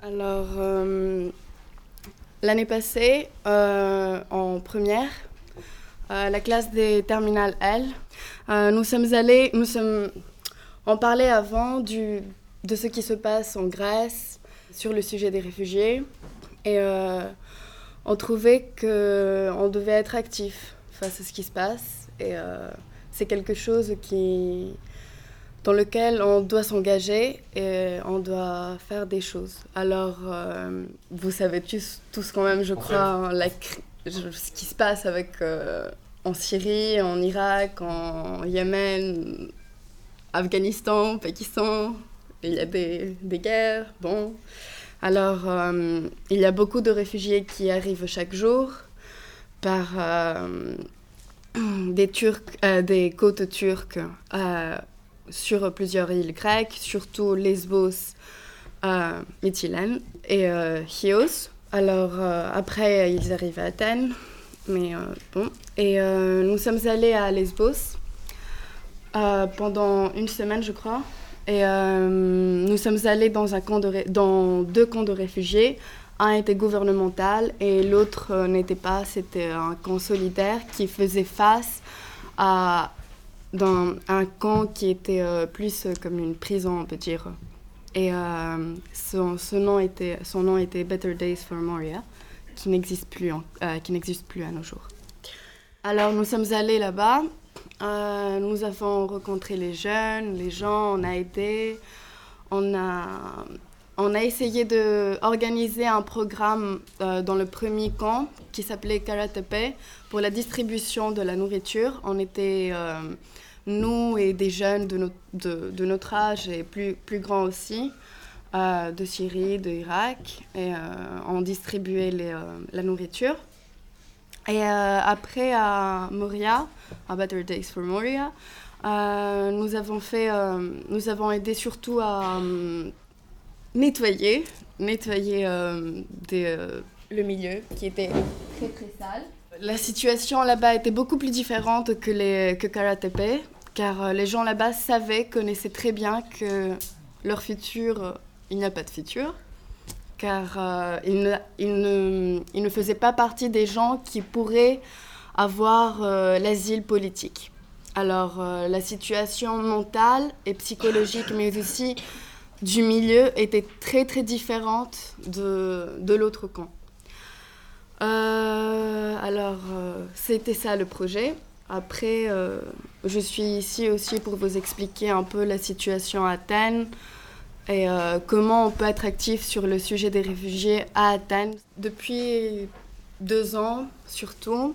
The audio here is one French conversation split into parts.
Alors, euh, l'année passée, euh, en première, euh, la classe des terminales L, nous sommes allés, nous sommes, on parlait avant du, de ce qui se passe en Grèce sur le sujet des réfugiés et on trouvait qu'on devait être actif face à ce qui se passe et c'est quelque chose qui dans lequel on doit s'engager et on doit faire des choses. Alors, euh, vous savez tous, tous, quand même, je crois, la, ce qui se passe avec, euh, en Syrie, en Irak, en Yémen, Afghanistan, Pakistan. Il y a des, des guerres, bon. Alors, euh, il y a beaucoup de réfugiés qui arrivent chaque jour par des, Turcs, des côtes turques sur plusieurs îles grecques, surtout Lesbos, euh, Mytilène et euh, Chios. Alors euh, après, ils arrivent à Athènes, mais euh, bon. Et nous sommes allés à Lesbos pendant une semaine, je crois. Et nous sommes allés dans, un camp dans deux camps de réfugiés. Un était gouvernemental et l'autre n'était pas. C'était un camp solidaire qui faisait face à dans un camp qui était euh, plus euh, comme une prison, on peut dire. Et euh, son, nom était, son nom était Better Days for Moria, qui n'existe plus, qui n'existe plus à nos jours. Alors nous sommes allés là-bas, nous avons rencontré les jeunes, les gens, on a aidé, on a, on a essayé d'organiser un programme dans le premier camp qui s'appelait Karatepe pour la distribution de la nourriture. On était nous et des jeunes de, notre, de, âge et plus, plus grands aussi, euh, de Syrie, d'Irak, et euh, on distribuait euh, la nourriture. Et après, à Moria, à Better Days for Moria, nous, avons fait, nous avons aidé surtout à nettoyer, nettoyer des, le milieu qui était très très sale. La situation là-bas était beaucoup plus différente que, les, que Karatepe car euh, les gens là-bas savaient, connaissaient très bien que leur futur, euh, il n'y a pas de futur, car euh, ils, ne, ne, ne, faisaient pas partie des gens qui pourraient avoir l'asile politique. Alors la situation mentale et psychologique, mais aussi du milieu, était très très différente de, de l'autre camp. alors c'était ça le projet. Après, euh, je suis ici aussi pour vous expliquer un peu la situation à Athènes et euh, comment on peut être actif sur le sujet des réfugiés à Athènes. Depuis deux ans, surtout,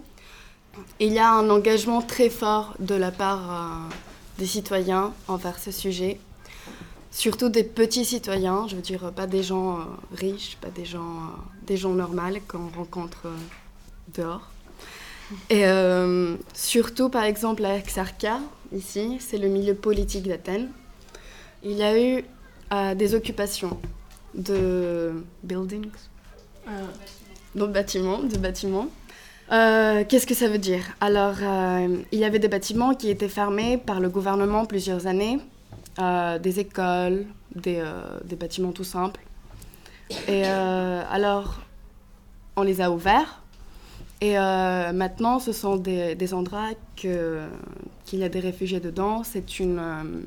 il y a un engagement très fort de la part euh, des citoyens envers ce sujet. Surtout des petits citoyens, je veux dire pas des gens riches, pas des gens, des gens normaux qu'on rencontre dehors. Et euh, surtout, par exemple, à Xarka, ici, c'est le milieu politique d'Athènes. Il y a eu euh, des occupations de buildings, euh, de bâtiments, de bâtiments. Euh, Qu'est-ce que ça veut dire? Alors, il y avait des bâtiments qui étaient fermés par le gouvernement plusieurs années, des écoles, des, des, bâtiments tout simples. Et alors, on les a ouverts et euh, maintenant, ce sont des, endroits qu'il y a des réfugiés dedans. C'est euh,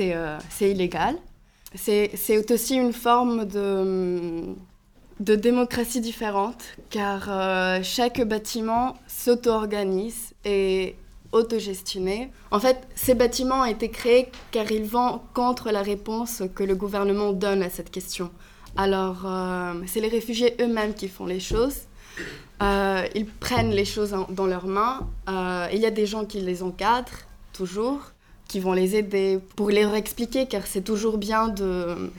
euh, illégal. C'est, aussi une forme de, de démocratie différente, car chaque bâtiment s'auto-organise et autogestionné. En fait, ces bâtiments ont été créés car ils vont contre la réponse que le gouvernement donne à cette question. Alors, c'est les réfugiés eux-mêmes qui font les choses. Euh, ils prennent les choses dans leurs mains. Euh, il y a des gens qui les encadrent, toujours, qui vont les aider pour leur expliquer, car c'est toujours bien de...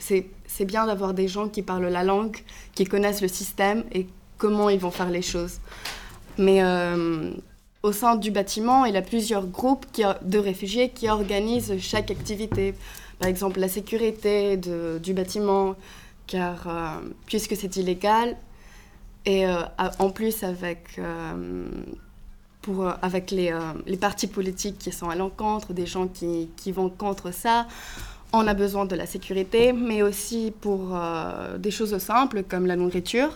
C'est bien d'avoir des gens qui parlent la langue, qui connaissent le système et comment ils vont faire les choses. Mais euh, au sein du bâtiment, il y a plusieurs groupes de réfugiés qui organisent chaque activité. Par exemple, la sécurité du bâtiment, car puisque c'est illégal, et euh, en plus, avec, euh, pour, euh, avec les, les, partis politiques qui sont à l'encontre, des gens qui, qui, vont contre ça, on a besoin de la sécurité, mais aussi pour euh, des choses simples comme la nourriture,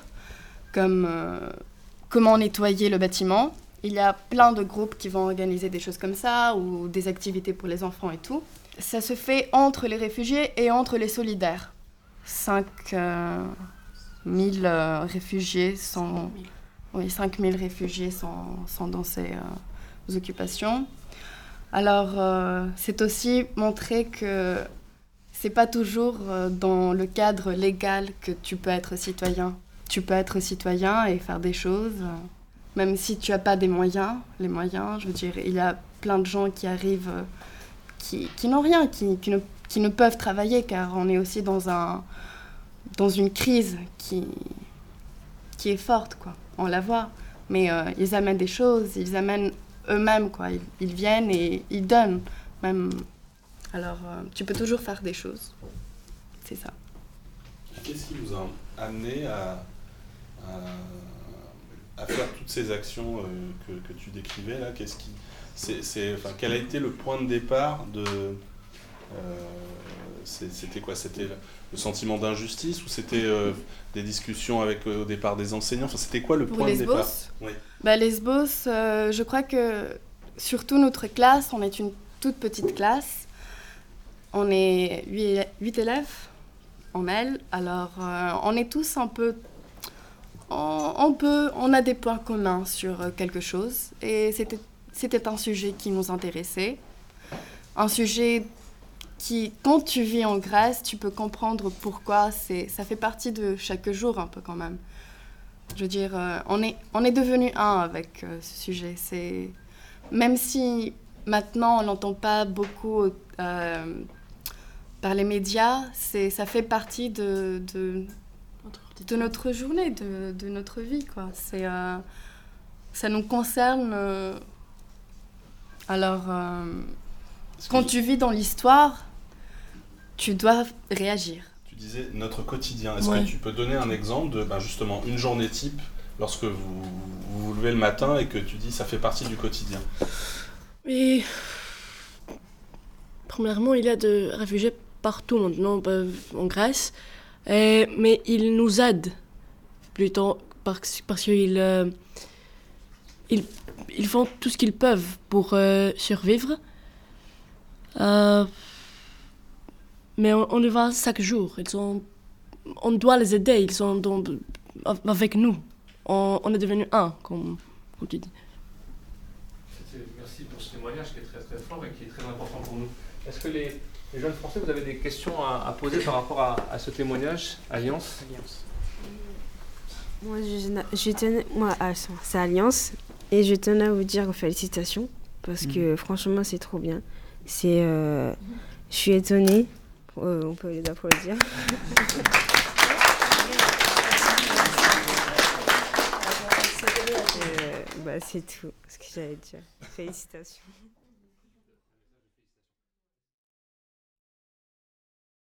comme euh, comment nettoyer le bâtiment. Il y a plein de groupes qui vont organiser des choses comme ça ou des activités pour les enfants et tout. Ça se fait entre les réfugiés et entre les solidaires. 5 000 euh, réfugiés sont... Oui, 5 000 réfugiés sont, dans ces occupations. Alors, c'est aussi montrer que c'est pas toujours euh, dans le cadre légal que tu peux être citoyen. Tu peux être citoyen et faire des choses, euh, même si tu n'as pas des moyens. Les moyens, je veux dire, il y a plein de gens qui arrivent euh, qui, qui n'ont rien, qui, qui, ne, qui, ne, peuvent travailler, car on est aussi dans, un, dans une crise qui, qui est forte, quoi. On la voit. Mais ils amènent des choses, ils amènent eux-mêmes, quoi. Ils, viennent et ils donnent, même alors, euh, tu peux toujours faire des choses. C'est ça. Qu'est-ce qui vous a amené à, faire toutes ces actions euh, que, que, tu décrivais là Qu'est-ce qui, c'est, enfin, Quel a été le point de départ de. Euh, c'était quoi? C'était le sentiment d'injustice ou c'était des discussions avec au départ des enseignants? Enfin, C'était quoi le point de départ? Oui. bah, Lesbos, je crois que surtout notre classe, on est une toute petite classe. On est huit élèves en mêle, alors euh, on est tous un peu... On, peut, on a des points communs sur quelque chose et c'était un sujet qui nous intéressait. Un sujet qui, quand tu vis en Grèce, tu peux comprendre pourquoi. Ça fait partie de chaque jour un peu quand même. Je veux dire, euh, on est, on est devenu un avec euh, ce sujet. C'est même si maintenant on n'entend pas beaucoup par les médias, ça fait partie de, de notre journée, de, de, notre vie. Quoi. C'est, euh, ça nous concerne. Euh, alors, euh, quand tu vis dans l'histoire, tu dois réagir. Tu disais notre quotidien. Est-ce que tu peux donner un exemple de ben justement une journée type lorsque vous, vous vous levez le matin et que tu dis ça fait partie du quotidien? Et premièrement, il y a de réfugiés partout maintenant en Grèce, mais ils nous aident plutôt parce, parce qu'ils euh, ils, ils, font tout ce qu'ils peuvent pour euh, survivre. Euh, mais on, on, le voit chaque jour. Ils sont, on doit les aider. Ils sont dans, avec nous. On, on, est devenu un, comme, comme tu dis. Merci pour ce témoignage qui est très très fort et qui est très important pour nous. Est-ce que les, les jeunes Français, vous avez des questions à, poser par rapport à, ce témoignage Alliance Alliance. Moi, je, tenais, moi ah, c'est Alliance, et je tenais à vous dire félicitations, parce que mm. franchement, c'est trop bien. C'est, euh, je suis étonnée, euh, on peut les applaudir. Euh, bah, c'est tout ce que j'allais dire. Félicitations.